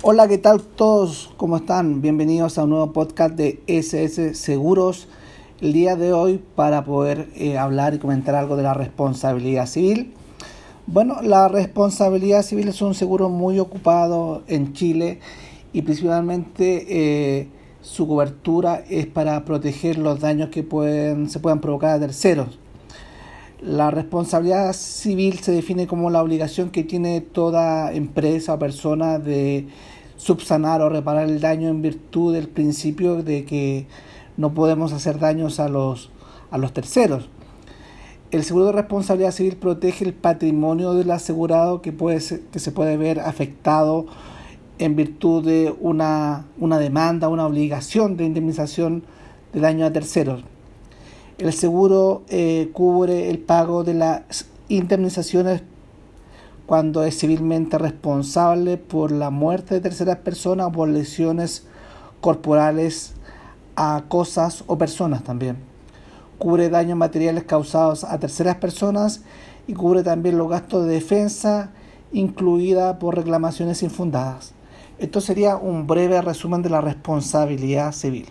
Hola, ¿qué tal todos? ¿Cómo están? Bienvenidos a un nuevo podcast de SS Seguros. El día de hoy para poder eh, hablar y comentar algo de la responsabilidad civil. Bueno, la responsabilidad civil es un seguro muy ocupado en Chile y principalmente eh, su cobertura es para proteger los daños que pueden, se puedan provocar a terceros. La responsabilidad civil se define como la obligación que tiene toda empresa o persona de subsanar o reparar el daño en virtud del principio de que no podemos hacer daños a los, a los terceros. El seguro de responsabilidad civil protege el patrimonio del asegurado que, puede que se puede ver afectado en virtud de una, una demanda, una obligación de indemnización de daño a terceros. El seguro eh, cubre el pago de las indemnizaciones cuando es civilmente responsable por la muerte de terceras personas o por lesiones corporales a cosas o personas también. Cubre daños materiales causados a terceras personas y cubre también los gastos de defensa incluida por reclamaciones infundadas. Esto sería un breve resumen de la responsabilidad civil.